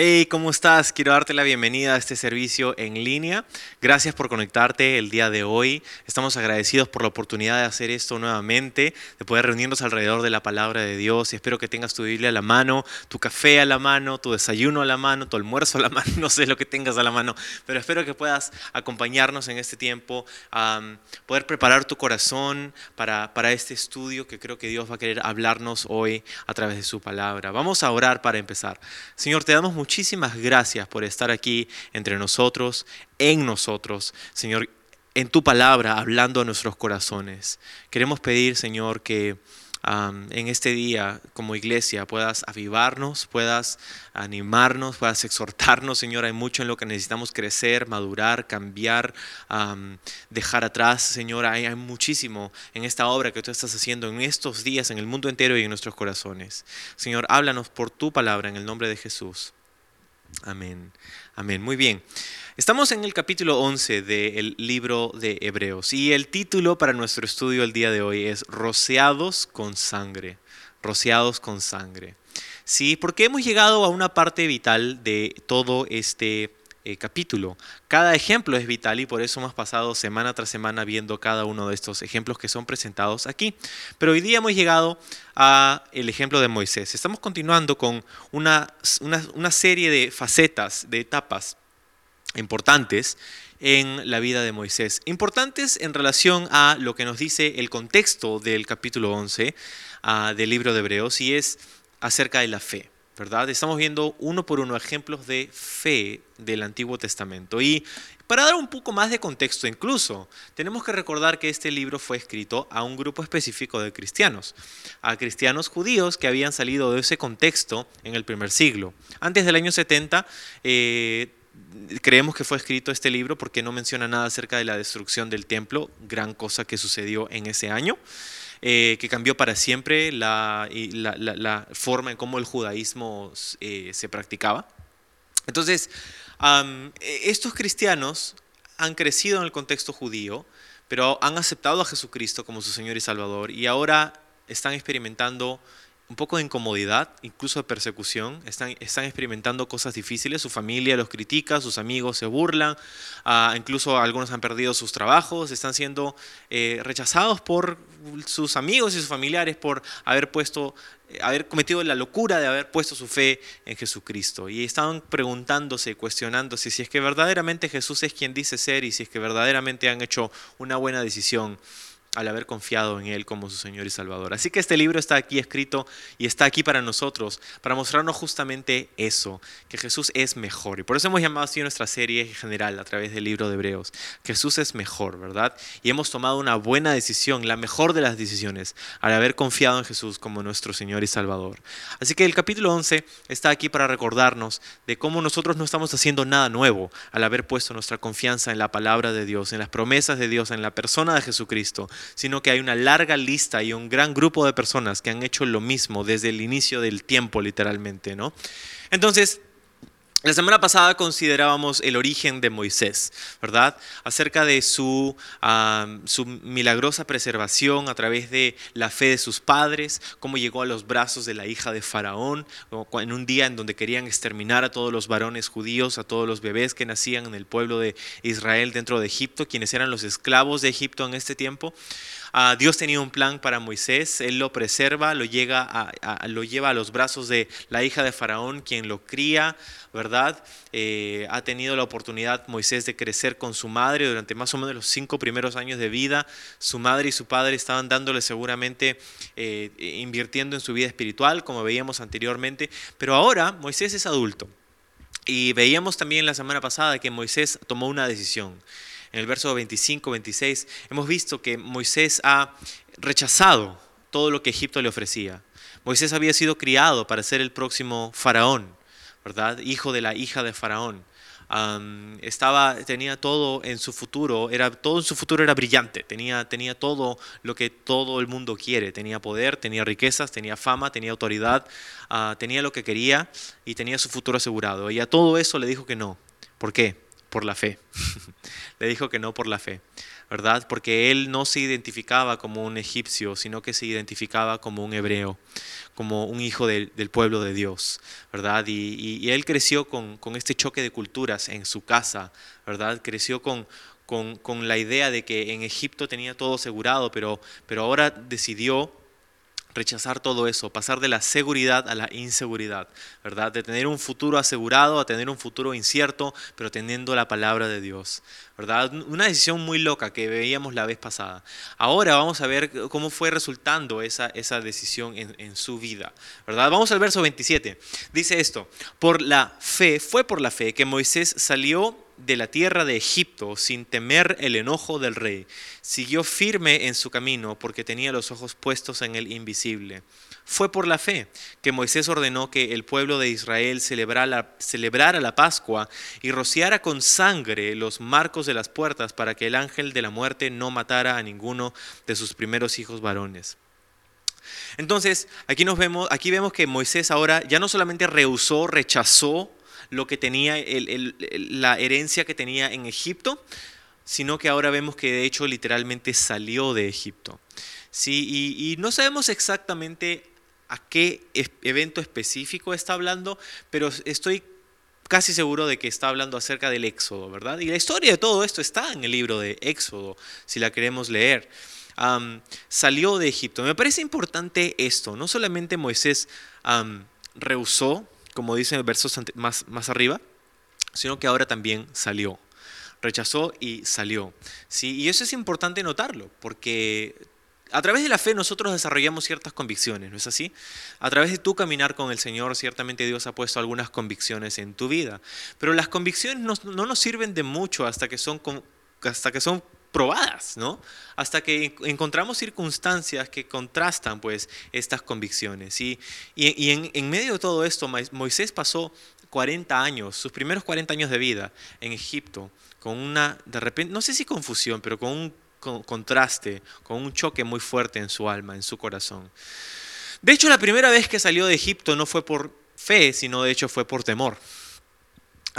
Hey, ¿cómo estás? Quiero darte la bienvenida a este servicio en línea. Gracias por conectarte el día de hoy. Estamos agradecidos por la oportunidad de hacer esto nuevamente, de poder reunirnos alrededor de la palabra de Dios. Y espero que tengas tu Biblia a la mano, tu café a la mano, tu desayuno a la mano, tu almuerzo a la mano, no sé lo que tengas a la mano, pero espero que puedas acompañarnos en este tiempo, poder preparar tu corazón para, para este estudio que creo que Dios va a querer hablarnos hoy a través de su palabra. Vamos a orar para empezar. Señor, te damos muchísimas gracias por estar aquí entre nosotros, en nosotros, Señor, en tu palabra, hablando a nuestros corazones. Queremos pedir, Señor, que en este día como iglesia puedas avivarnos, puedas animarnos, puedas exhortarnos, Señor. Hay mucho en lo que necesitamos crecer, madurar, cambiar, dejar atrás, Señor. Hay, hay muchísimo en esta obra que tú estás haciendo en estos días, en el mundo entero y en nuestros corazones. Señor, háblanos por tu palabra en el nombre de Jesús. Amén. Amén. Muy bien. Estamos en el capítulo 11 del libro de Hebreos y el título para nuestro estudio el día de hoy es Rociados con sangre. Rociados con sangre. Sí, porque hemos llegado a una parte vital de todo este eh, capítulo. Cada ejemplo es vital y por eso hemos pasado semana tras semana viendo cada uno de estos ejemplos que son presentados aquí. Pero hoy día hemos llegado a el ejemplo de Moisés. Estamos continuando con una, una serie de facetas, de etapas importantes en la vida de Moisés. Importantes en relación a lo que nos dice el contexto del capítulo 11 ah, del libro de Hebreos y es acerca de la fe. Estamos viendo uno por uno ejemplos de fe del Antiguo Testamento. Y para dar un poco más de contexto incluso, tenemos que recordar que este libro fue escrito a un grupo específico de cristianos, a cristianos judíos que habían salido de ese contexto en el primer siglo. Antes del año 70, eh, creemos que fue escrito este libro porque no menciona nada acerca de la destrucción del templo, gran cosa que sucedió en ese año. Eh, que cambió para siempre la, forma en cómo el judaísmo eh, se practicaba. Entonces, e, estos cristianos han crecido en el contexto judío, pero han aceptado a Jesucristo como su Señor y Salvador y ahora están experimentando un poco de incomodidad, incluso de persecución, están, experimentando cosas difíciles, su familia los critica, sus amigos se burlan, ah, incluso algunos han perdido sus trabajos, están siendo eh, rechazados por sus amigos y sus familiares por haber puesto eh, haber cometido la locura de haber puesto su fe en Jesucristo. Y estaban preguntándose, cuestionándose si es que verdaderamente Jesús es quien dice ser y si es que verdaderamente han hecho una buena decisión al haber confiado en Él como su Señor y Salvador. Así que este libro está aquí escrito y está aquí para nosotros, para mostrarnos justamente eso, que Jesús es mejor. Y por eso hemos llamado así nuestra serie en general a través del libro de Hebreos. Jesús es mejor, ¿verdad? Y hemos tomado una buena decisión, la mejor de las decisiones, al haber confiado en Jesús como nuestro Señor y Salvador. Así que el capítulo 11 está aquí para recordarnos de cómo nosotros no estamos haciendo nada nuevo al haber puesto nuestra confianza en la palabra de Dios, en las promesas de Dios, en la persona de Jesucristo sino que hay una larga lista y un gran grupo de personas que han hecho lo mismo desde el inicio del tiempo, literalmente, ¿no? Entonces, la semana pasada considerábamos el origen de Moisés, ¿verdad? Acerca de su, su, milagrosa preservación a través de la fe de sus padres, cómo llegó a los brazos de la hija de Faraón, en un día en donde querían exterminar a todos los varones judíos, a todos los bebés que nacían en el pueblo de Israel dentro de Egipto, quienes eran los esclavos de Egipto en este tiempo. Ah, Dios tenía un plan para Moisés, él lo preserva, lo, llega lo lleva a los brazos de la hija de Faraón, quien lo cría, ¿verdad? Eh, ha tenido la oportunidad Moisés de crecer con su madre durante más o menos los cinco primeros años de vida. Su madre y su padre estaban dándole seguramente, eh, invirtiendo en su vida espiritual, como veíamos anteriormente, pero ahora Moisés es adulto. Y veíamos también la semana pasada que Moisés tomó una decisión en el verso 25, 26, hemos visto que Moisés ha rechazado todo lo que Egipto le ofrecía. Moisés había sido criado para ser el próximo faraón, ¿verdad? Hijo de la hija de faraón. estaba, tenía todo en su futuro, era, todo en su futuro era brillante, tenía, tenía todo lo que todo el mundo quiere, tenía poder, tenía riquezas, tenía fama, tenía autoridad, ah, tenía lo que quería y tenía su futuro asegurado. Y a todo eso le dijo que no. ¿Por qué? Por la fe. le dijo que no por la fe. ¿verdad? Porque él no se identificaba como un egipcio, sino que se identificaba como un hebreo, como un hijo del, pueblo de Dios, ¿verdad? Y, él creció con, este choque de culturas en su casa, ¿verdad? Creció con, la idea de que en Egipto tenía todo asegurado, pero ahora decidió rechazar todo eso, pasar de la seguridad a la inseguridad, ¿verdad? De tener un futuro asegurado a tener un futuro incierto, pero teniendo la palabra de Dios, ¿verdad? Una decisión muy loca que veíamos la vez pasada. Ahora vamos a ver cómo fue resultando esa, esa decisión en, en su vida, ¿verdad? Vamos al verso 27. Dice esto, por la fe, fue por la fe que Moisés salió de la tierra de Egipto sin temer el enojo del rey. Siguió firme en su camino porque tenía los ojos puestos en el invisible. Fue por la fe que Moisés ordenó que el pueblo de Israel celebrara celebrara la Pascua y rociara con sangre los marcos de las puertas para que el ángel de la muerte no matara a ninguno de sus primeros hijos varones. Entonces, aquí, nos vemos, aquí vemos que Moisés ahora ya no solamente rehusó, rechazó lo que tenía, la herencia que tenía en Egipto, sino que ahora vemos que de hecho literalmente salió de Egipto. Sí, y, no sabemos exactamente a qué evento específico está hablando, pero estoy casi seguro de que está hablando acerca del Éxodo, ¿verdad? Y la historia de todo esto está en el libro de Éxodo, si la queremos leer. salió de Egipto. Me parece importante esto, no solamente Moisés rehusó como dice en el verso más, más arriba, sino que ahora también salió. Rechazó y salió. ¿sí? Y eso es importante notarlo, porque a través de la fe nosotros desarrollamos ciertas convicciones, ¿no es así? A través de tu caminar con el Señor, ciertamente Dios ha puesto algunas convicciones en tu vida. Pero las convicciones no, no nos sirven de mucho hasta que son, hasta que son probadas, ¿no? Hasta que encontramos circunstancias que contrastan, pues, estas convicciones. Y, y, en, medio de todo esto, Moisés pasó 40 años, sus primeros 40 años de vida en Egipto, con una, de repente, no sé si confusión, pero con un contraste, con un choque muy fuerte en su alma, en su corazón. De hecho, la primera vez que salió de Egipto no fue por fe, sino de hecho fue por temor.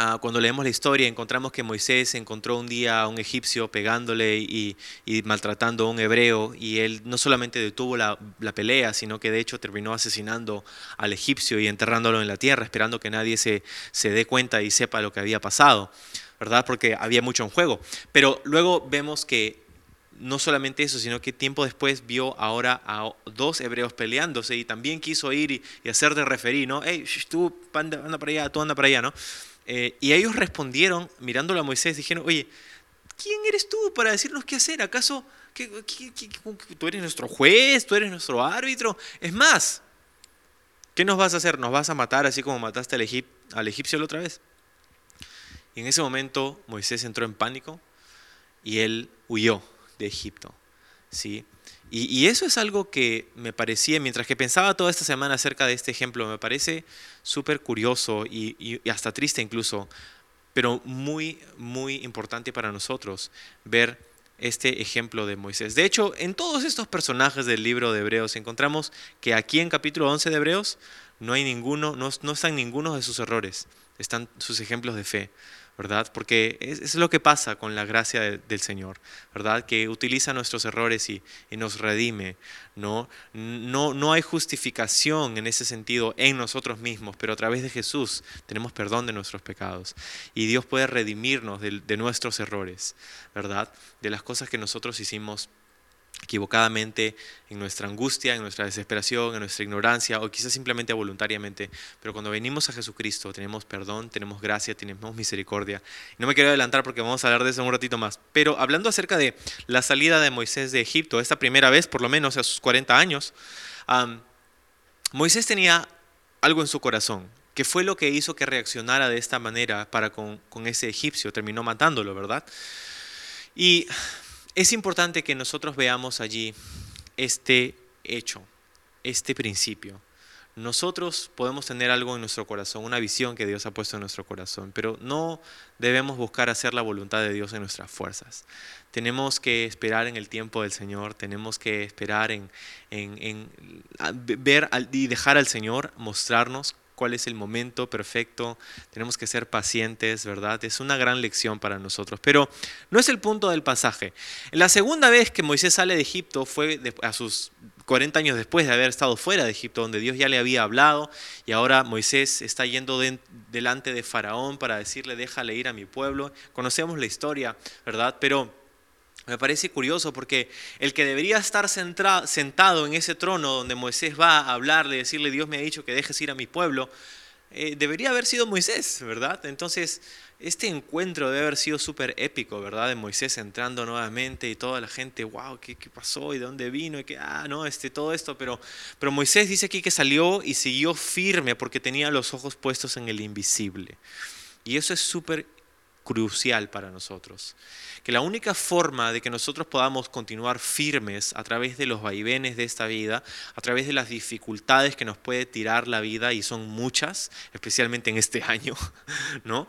Ah, cuando leemos la historia encontramos que Moisés encontró un día a un egipcio pegándole y, maltratando a un hebreo y él no solamente detuvo la, pelea, sino que de hecho terminó asesinando al egipcio y enterrándolo en la tierra, esperando que nadie se, se dé cuenta y sepa lo que había pasado, ¿verdad? Porque había mucho en juego. Pero luego vemos que no solamente eso, sino que tiempo después vio ahora a dos hebreos peleándose y también quiso ir y, hacer de referir, ¿no? Hey, tú anda para allá, tú anda para allá, ¿no? Eh, y ellos respondieron, mirándolo a Moisés, dijeron, oye, ¿quién eres tú para decirnos qué hacer? ¿Acaso tú eres nuestro juez? ¿Tú eres nuestro árbitro? Es más, ¿qué nos vas a hacer? ¿Nos vas a matar así como mataste al, al egipcio la otra vez? Y en ese momento Moisés entró en pánico y él huyó de Egipto. ¿sí? Y, eso es algo que me parecía, mientras que pensaba toda esta semana acerca de este ejemplo, me parece súper curioso y, hasta triste incluso, pero muy, muy importante para nosotros ver este ejemplo de Moisés. De hecho, en todos estos personajes del libro de Hebreos encontramos que aquí en capítulo 11 de Hebreos no hay ninguno, no, no están ninguno de sus errores, están sus ejemplos de fe. ¿Verdad? Porque es, lo que pasa con la gracia del Señor, ¿verdad? Que utiliza nuestros errores y, nos redime, ¿no? ¿no? No hay justificación en ese sentido en nosotros mismos, pero a través de Jesús tenemos perdón de nuestros pecados y Dios puede redimirnos de, de nuestros errores, ¿verdad? De las cosas que nosotros hicimos equivocadamente, en nuestra angustia, en nuestra desesperación, en nuestra ignorancia o quizás simplemente voluntariamente. Pero cuando venimos a Jesucristo tenemos perdón, tenemos gracia, tenemos misericordia. No me quiero adelantar porque vamos a hablar de eso un ratito más. Pero hablando acerca de la salida de Moisés de Egipto, esta primera vez, por lo menos a sus 40 años, Moisés tenía algo en su corazón, que fue lo que hizo que reaccionara de esta manera para con, con ese egipcio, terminó matándolo, ¿verdad? Y es importante que nosotros veamos allí este hecho, este principio. nosotros podemos tener algo en nuestro corazón, una visión que Dios ha puesto en nuestro corazón, pero no debemos buscar hacer la voluntad de Dios en nuestras fuerzas. Tenemos que esperar en el tiempo del Señor, tenemos que esperar en, en, ver y dejar al Señor mostrarnos cuál es el momento perfecto, tenemos que ser pacientes, ¿verdad? Es una gran lección para nosotros, pero no es el punto del pasaje. La segunda vez que Moisés sale de Egipto fue a sus 40 años después de haber estado fuera de Egipto, donde Dios ya le había hablado, y ahora Moisés está yendo delante de Faraón para decirle, déjale ir a mi pueblo. Conocemos la historia, ¿verdad? Pero me parece curioso porque el que debería estar sentado en ese trono donde Moisés va a hablarle, decirle, Dios me ha dicho que dejes ir a mi pueblo, eh, debería haber sido Moisés, ¿verdad? Entonces, este encuentro debe haber sido súper épico, ¿verdad? De Moisés entrando nuevamente y toda la gente, wow, ¿qué, qué pasó? ¿Y de dónde vino? Y que, ah, no, este, todo esto. Pero, pero Moisés dice aquí que salió y siguió firme porque tenía los ojos puestos en el invisible. Y eso es súper crucial para nosotros. Que la única forma de que nosotros podamos continuar firmes a través de los vaivenes de esta vida, a través de las dificultades que nos puede tirar la vida, y son muchas, especialmente en este año, ¿no?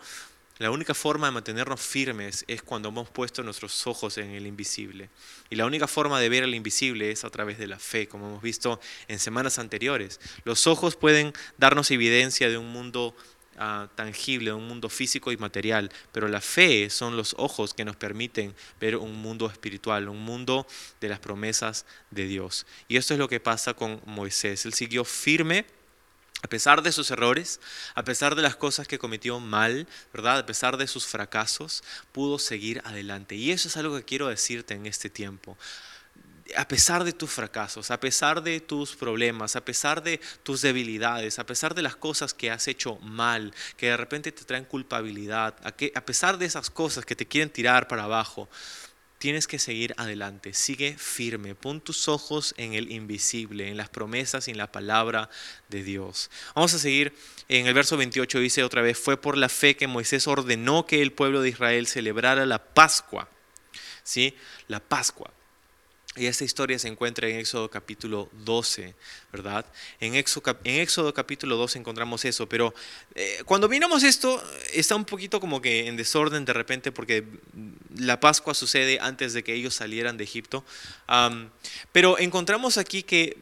La única forma de mantenernos firmes es cuando hemos puesto nuestros ojos en el invisible. Y la única forma de ver el invisible es a través de la fe, como hemos visto en semanas anteriores. Los ojos pueden darnos evidencia de un mundo tangible, un mundo físico y material, pero la fe son los ojos que nos permiten ver un mundo espiritual, un mundo de las promesas de Dios. Y esto es lo que pasa con Moisés. Él siguió firme. A pesar de sus errores, a pesar de las cosas que cometió mal, ¿verdad? A pesar de sus fracasos, pudo seguir adelante. Y eso es algo que quiero decirte en este tiempo a pesar de tus fracasos, a pesar de tus problemas, a pesar de tus debilidades, a pesar de las cosas que has hecho mal, que de repente te traen culpabilidad, a, que, a pesar de esas cosas que te quieren tirar para abajo, tienes que seguir adelante, sigue firme, pon tus ojos en el invisible, en las promesas y en la palabra de Dios. Vamos a seguir en el verso 28, dice otra vez, fue por la fe que Moisés ordenó que el pueblo de Israel celebrara la Pascua, ¿sí? La Pascua. Y esta historia se encuentra en Éxodo capítulo 12, ¿verdad? En Éxodo, capítulo 12 encontramos eso, pero eh, cuando miramos esto está un poquito como que en desorden de repente porque la Pascua sucede antes de que ellos salieran de Egipto. pero encontramos aquí que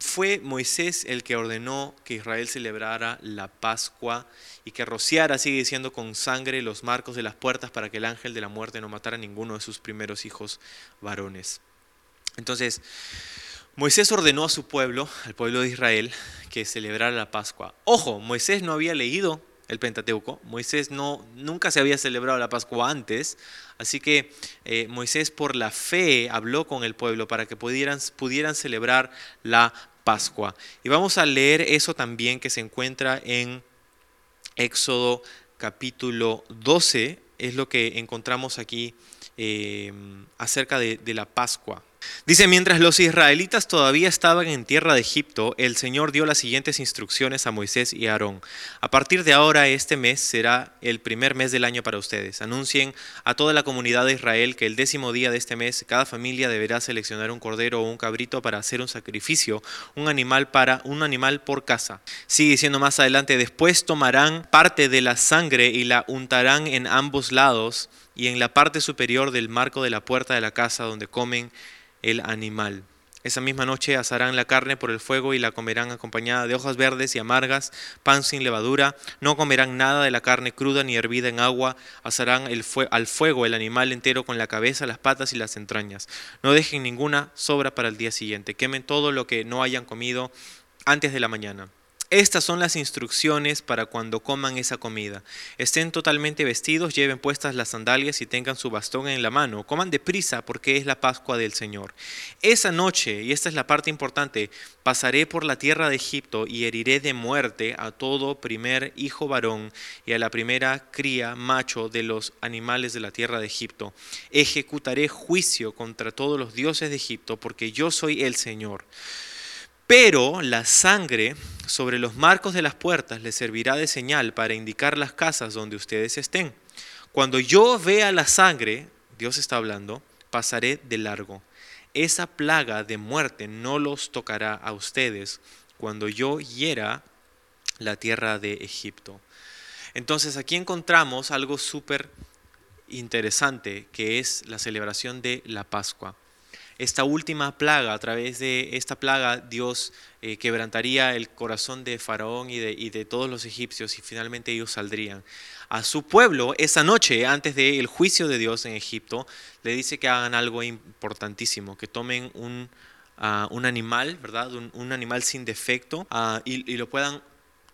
fue Moisés el que ordenó que Israel celebrara la Pascua y que rociara, sigue diciendo, con sangre los marcos de las puertas para que el ángel de la muerte no matara a ninguno de sus primeros hijos varones. Entonces, Moisés ordenó a su pueblo, al pueblo de Israel, que celebrara la Pascua. Ojo, Moisés no había leído el Pentateuco, Moisés no, nunca se había celebrado la Pascua antes, así que eh, Moisés por la fe habló con el pueblo para que pudieran, celebrar la Pascua. Y vamos a leer eso también que se encuentra en Éxodo capítulo 12, es lo que encontramos aquí eh, acerca de la Pascua. Dice, mientras los israelitas todavía estaban en tierra de Egipto, el Señor dio las siguientes instrucciones a Moisés y Aarón. A partir de ahora, este mes será el primer mes del año para ustedes. Anuncien a toda la comunidad de Israel que el décimo día de este mes, cada familia deberá seleccionar un cordero o un cabrito para hacer un sacrificio, un animal para un animal por casa. Sigue diciendo más adelante, después tomarán parte de la sangre y la untarán en ambos lados y en la parte superior del marco de la puerta de la casa donde comen el animal. Esa misma noche asarán la carne por el fuego y la comerán acompañada de hojas verdes y amargas, pan sin levadura. No comerán nada de la carne cruda ni hervida en agua. Asarán al fuego el animal entero con la cabeza, las patas y las entrañas. No dejen ninguna sobra para el día siguiente. Quemen todo lo que no hayan comido antes de la mañana. Estas son las instrucciones para cuando coman esa comida. Estén totalmente vestidos, lleven puestas las sandalias y tengan su bastón en la mano. Coman deprisa porque es la Pascua del Señor. Esa noche, y esta es la parte importante, pasaré por la tierra de Egipto y heriré de muerte a todo primer hijo varón y a la primera cría macho de los animales de la tierra de Egipto. Ejecutaré juicio contra todos los dioses de Egipto porque yo soy el Señor. Pero la sangre sobre los marcos de las puertas les servirá de señal para indicar las casas donde ustedes estén. Cuando yo vea la sangre, Dios está hablando, pasaré de largo. Esa plaga de muerte no los tocará a ustedes cuando yo hiera la tierra de Egipto. Entonces aquí encontramos algo súper interesante, que es la celebración de la Pascua. Esta última plaga, a través de esta plaga, Dios eh, quebrantaría el corazón de Faraón y de, de todos los egipcios y finalmente ellos saldrían. A su pueblo, esa noche, antes del juicio de Dios en Egipto, le dice que hagan algo importantísimo, que tomen un, ah, animal, ¿verdad? Un, animal sin defecto ah, y, y lo puedan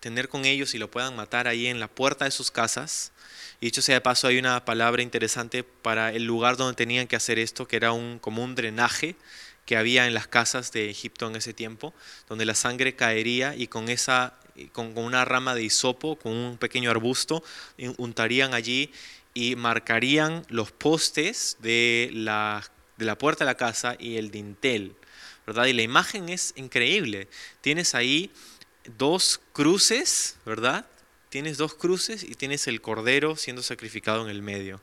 tener con ellos y lo puedan matar ahí en la puerta de sus casas y dicho sea de paso, hay una palabra interesante para el lugar donde tenían que hacer esto, que era un, como un drenaje que había en las casas de Egipto en ese tiempo, donde la sangre caería y con, esa, con, una rama de hisopo, con un pequeño arbusto, untarían allí y marcarían los postes de la, de la puerta de la casa y el dintel. ¿verdad? Y la imagen es increíble. Tienes ahí dos cruces, ¿verdad? Tienes dos cruces y tienes el cordero siendo sacrificado en el medio.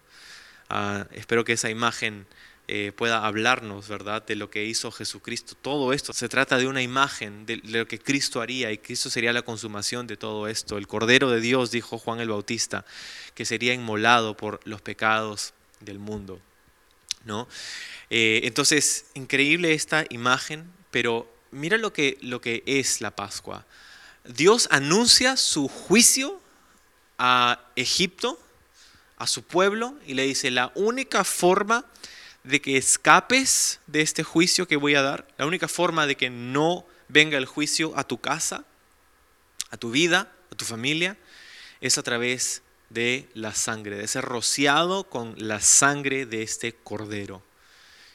Ah, espero que esa imagen eh, pueda hablarnos, ¿verdad?, de lo que hizo Jesucristo. Todo esto se trata de una imagen de, lo que Cristo haría y Cristo sería la consumación de todo esto. El Cordero de Dios, dijo Juan el Bautista, que sería inmolado por los pecados del mundo, ¿no? Eh, entonces, increíble esta imagen, pero mira lo que, lo que es la Pascua. Dios anuncia su juicio a Egipto, a su pueblo, y le dice, la única forma de que escapes de este juicio que voy a dar, la única forma de que no venga el juicio a tu casa, a tu vida, a tu familia, es a través de la sangre, de ser rociado con la sangre de este cordero.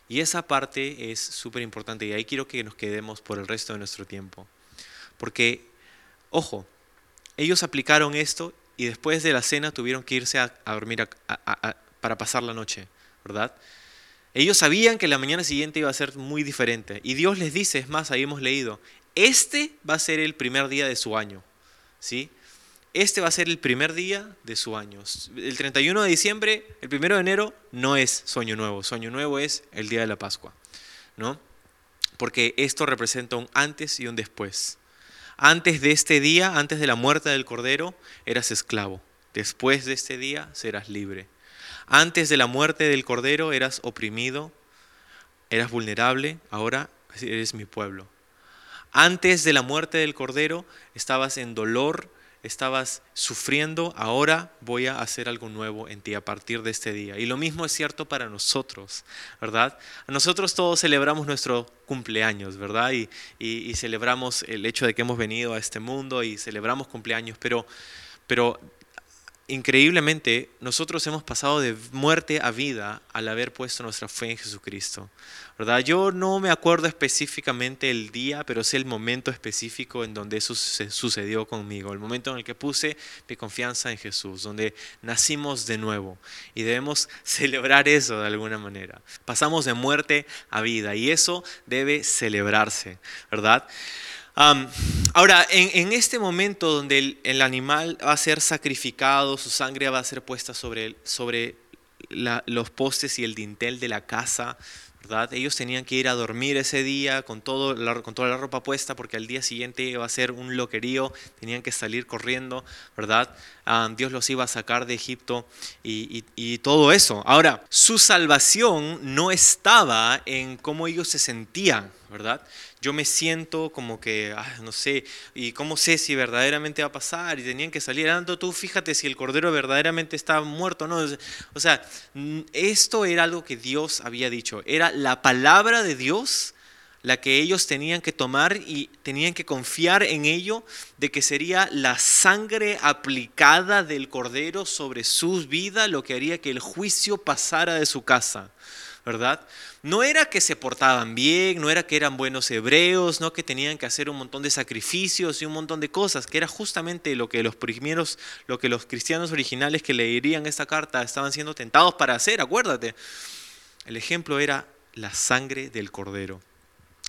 Y esa parte es súper importante y ahí quiero que nos quedemos por el resto de nuestro tiempo. Porque, ojo, ellos aplicaron esto y después de la cena tuvieron que irse a, dormir para pasar la noche, ¿verdad? Ellos sabían que la mañana siguiente iba a ser muy diferente. Y Dios les dice, es más, ahí hemos leído, este va a ser el primer día de su año, ¿sí? Este va a ser el primer día de su año. El 31 de diciembre, el 1 de enero, no es sueño nuevo. Sueño nuevo es el día de la Pascua, ¿no? Porque esto representa un antes y un después. Antes de este día, antes de la muerte del Cordero, eras esclavo. Después de este día serás libre. Antes de la muerte del Cordero eras oprimido, eras vulnerable, ahora eres mi pueblo. Antes de la muerte del Cordero estabas en dolor, estabas sufriendo, ahora voy a hacer algo nuevo en ti a partir de este día. Y lo mismo es cierto para nosotros, ¿verdad? Nosotros todos celebramos nuestro cumpleaños, ¿verdad? Y, y, celebramos el hecho de que hemos venido a este mundo y celebramos cumpleaños, pero, pero increíblemente nosotros hemos pasado de muerte a vida al haber puesto nuestra fe en Jesucristo. ¿verdad? Yo no me acuerdo específicamente el día, pero sé el momento específico en donde eso sucedió conmigo, el momento en el que puse mi confianza en Jesús, donde nacimos de nuevo y debemos celebrar eso de alguna manera. Pasamos de muerte a vida y eso debe celebrarse, ¿verdad? Ahora, en, este momento donde el, animal va a ser sacrificado, su sangre va a ser puesta sobre, sobre los postes y el dintel de la casa, ellos tenían que ir a dormir ese día con, con toda la ropa puesta porque al día siguiente iba a ser un loquerío, tenían que salir corriendo, ¿verdad? Ah, Dios los iba a sacar de Egipto y, todo eso. Ahora, su salvación no estaba en cómo ellos se sentían, ¿verdad? Yo me siento como que, ah, no sé, y cómo sé si verdaderamente va a pasar, y tenían que salir, ando tú fíjate si el cordero verdaderamente está muerto no. O sea, esto era algo que Dios había dicho, era la palabra de Dios la que ellos tenían que tomar y tenían que confiar en ello, de que sería la sangre aplicada del cordero sobre sus vidas lo que haría que el juicio pasara de su casa, ¿verdad? No era que se portaban bien, no era que eran buenos hebreos, no que tenían que hacer un montón de sacrificios y un montón de cosas, que era justamente lo que los primeros, lo que los cristianos originales que leerían esta carta estaban siendo tentados para hacer, acuérdate. El ejemplo era la sangre del cordero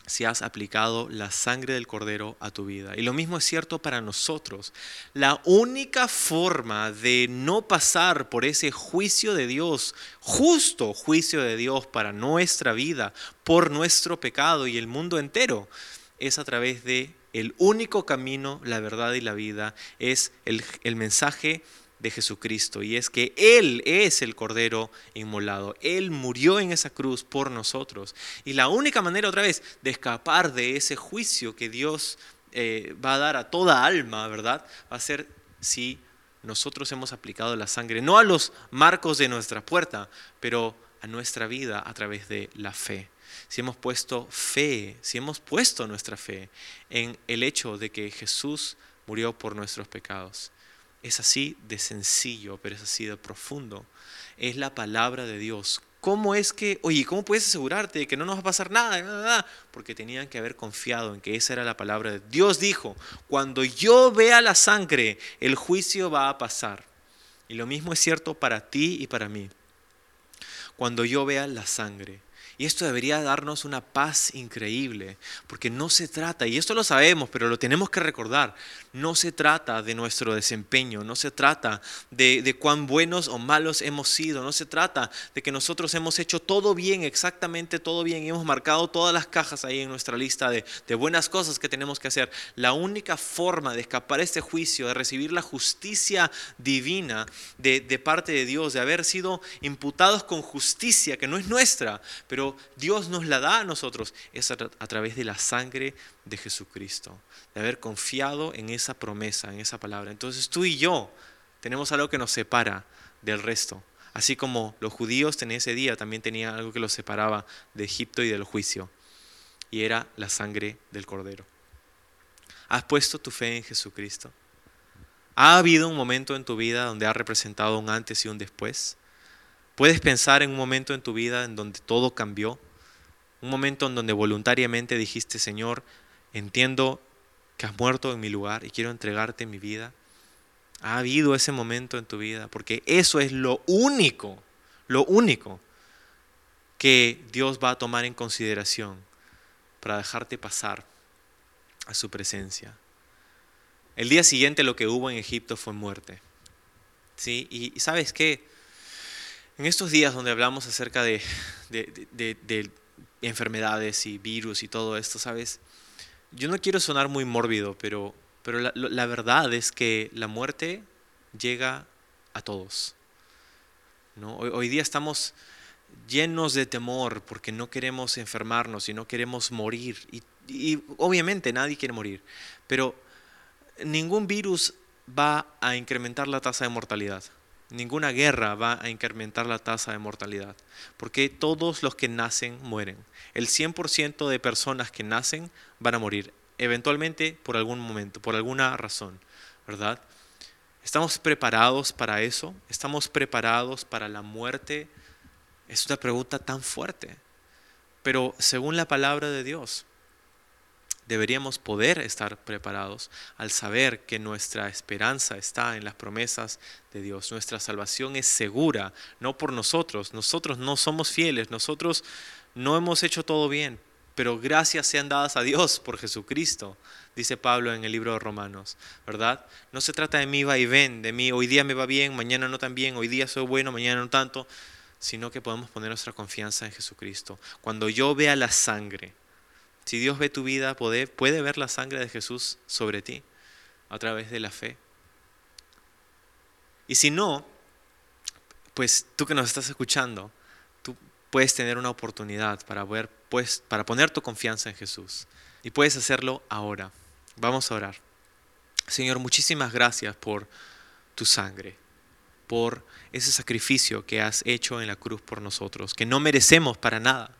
si has aplicado la sangre del cordero a tu vida. Y lo mismo es cierto para nosotros. La única forma de no pasar por ese juicio de Dios, justo juicio de Dios para nuestra vida, por nuestro pecado y el mundo entero, es a través de el único camino, la verdad y la vida es el, el mensaje de Jesucristo y es que Él es el Cordero inmolado. Él murió en esa cruz por nosotros. Y la única manera otra vez de escapar de ese juicio que Dios eh, va a dar a toda alma, ¿verdad? Va a ser si nosotros hemos aplicado la sangre, no a los marcos de nuestra puerta, pero a nuestra vida a través de la fe. Si hemos puesto fe, si hemos puesto nuestra fe en el hecho de que Jesús murió por nuestros pecados es así de sencillo, pero es así de profundo. Es la palabra de Dios. ¿Cómo es que, oye, cómo puedes asegurarte de que no nos va a pasar nada? Porque tenían que haber confiado en que esa era la palabra de. Dios dijo, cuando yo vea la sangre, el juicio va a pasar. Y lo mismo es cierto para ti y para mí. Cuando yo vea la sangre, y esto debería darnos una paz increíble, porque no se trata, y esto lo sabemos, pero lo tenemos que recordar, no se trata de nuestro desempeño, no se trata de, cuán buenos o malos hemos sido, no se trata de que nosotros hemos hecho todo bien, exactamente todo bien, y hemos marcado todas las cajas ahí en nuestra lista de, buenas cosas que tenemos que hacer. La única forma de escapar este juicio, de recibir la justicia divina de, de parte de Dios, de haber sido imputados con justicia, que no es nuestra, pero Dios nos la da a nosotros, es a, través de la sangre de Jesucristo, de haber confiado en esa promesa, en esa palabra. Entonces tú y yo tenemos algo que nos separa del resto. Así como los judíos en ese día también tenían algo que los separaba de Egipto y del juicio, y era la sangre del cordero. ¿Has puesto tu fe en Jesucristo? ¿Ha habido un momento en tu vida donde ha representado un antes y un después? Puedes pensar en un momento en tu vida en donde todo cambió, un momento en donde voluntariamente dijiste, Señor, entiendo que has muerto en mi lugar y quiero entregarte mi vida. Ha habido ese momento en tu vida, porque eso es lo único, lo único que Dios va a tomar en consideración para dejarte pasar a su presencia. El día siguiente lo que hubo en Egipto fue muerte. ¿Sí? Y, sabes qué? En estos días donde hablamos acerca de, enfermedades y virus y todo esto, ¿sabes? Yo no quiero sonar muy mórbido, pero, pero la, verdad es que la muerte llega a todos. ¿no? Hoy, día estamos llenos de temor porque no queremos enfermarnos y no queremos morir. Y, y obviamente nadie quiere morir, pero ningún virus va a incrementar la tasa de mortalidad ninguna guerra va a incrementar la tasa de mortalidad, porque todos los que nacen mueren. El 100% de personas que nacen van a morir, eventualmente por algún momento, por alguna razón, ¿verdad? ¿Estamos preparados para eso? ¿Estamos preparados para la muerte? Es una pregunta tan fuerte, pero según la palabra de Dios, deberíamos poder estar preparados al saber que nuestra esperanza está en las promesas de Dios. Nuestra salvación es segura, no por nosotros. Nosotros no somos fieles, nosotros no hemos hecho todo bien, pero gracias sean dadas a Dios por Jesucristo, dice Pablo en el libro de Romanos, ¿verdad? No se trata de mí va y ven, de mí hoy día me va bien, mañana no tan bien, hoy día soy bueno, mañana no tanto, sino que podemos poner nuestra confianza en Jesucristo. Cuando yo vea la sangre, si Dios ve tu vida, puede, puede ver la sangre de Jesús sobre ti a través de la fe. Y si no, pues tú que nos estás escuchando, tú puedes tener una oportunidad para, ver, pues, para poner tu confianza en Jesús. Y puedes hacerlo ahora. Vamos a orar. Señor, muchísimas gracias por tu sangre, por ese sacrificio que has hecho en la cruz por nosotros, que no merecemos para nada.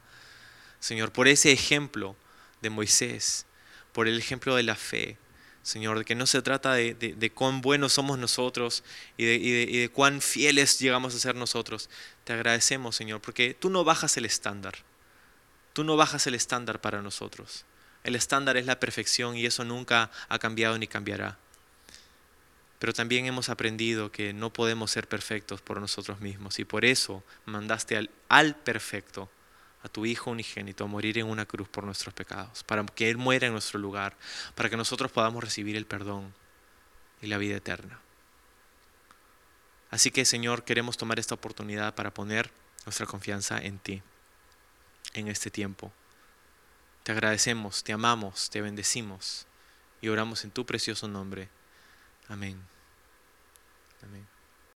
Señor, por ese ejemplo de Moisés, por el ejemplo de la fe, Señor, de que no se trata de, cuán buenos somos nosotros y de, y de cuán fieles llegamos a ser nosotros. Te agradecemos, Señor, porque tú no bajas el estándar. Tú no bajas el estándar para nosotros. El estándar es la perfección y eso nunca ha cambiado ni cambiará. Pero también hemos aprendido que no podemos ser perfectos por nosotros mismos y por eso mandaste al, al perfecto a tu Hijo unigénito a morir en una cruz por nuestros pecados, para que Él muera en nuestro lugar, para que nosotros podamos recibir el perdón y la vida eterna. Así que Señor, queremos tomar esta oportunidad para poner nuestra confianza en ti, en este tiempo. Te agradecemos, te amamos, te bendecimos y oramos en tu precioso nombre. Amén. Amén.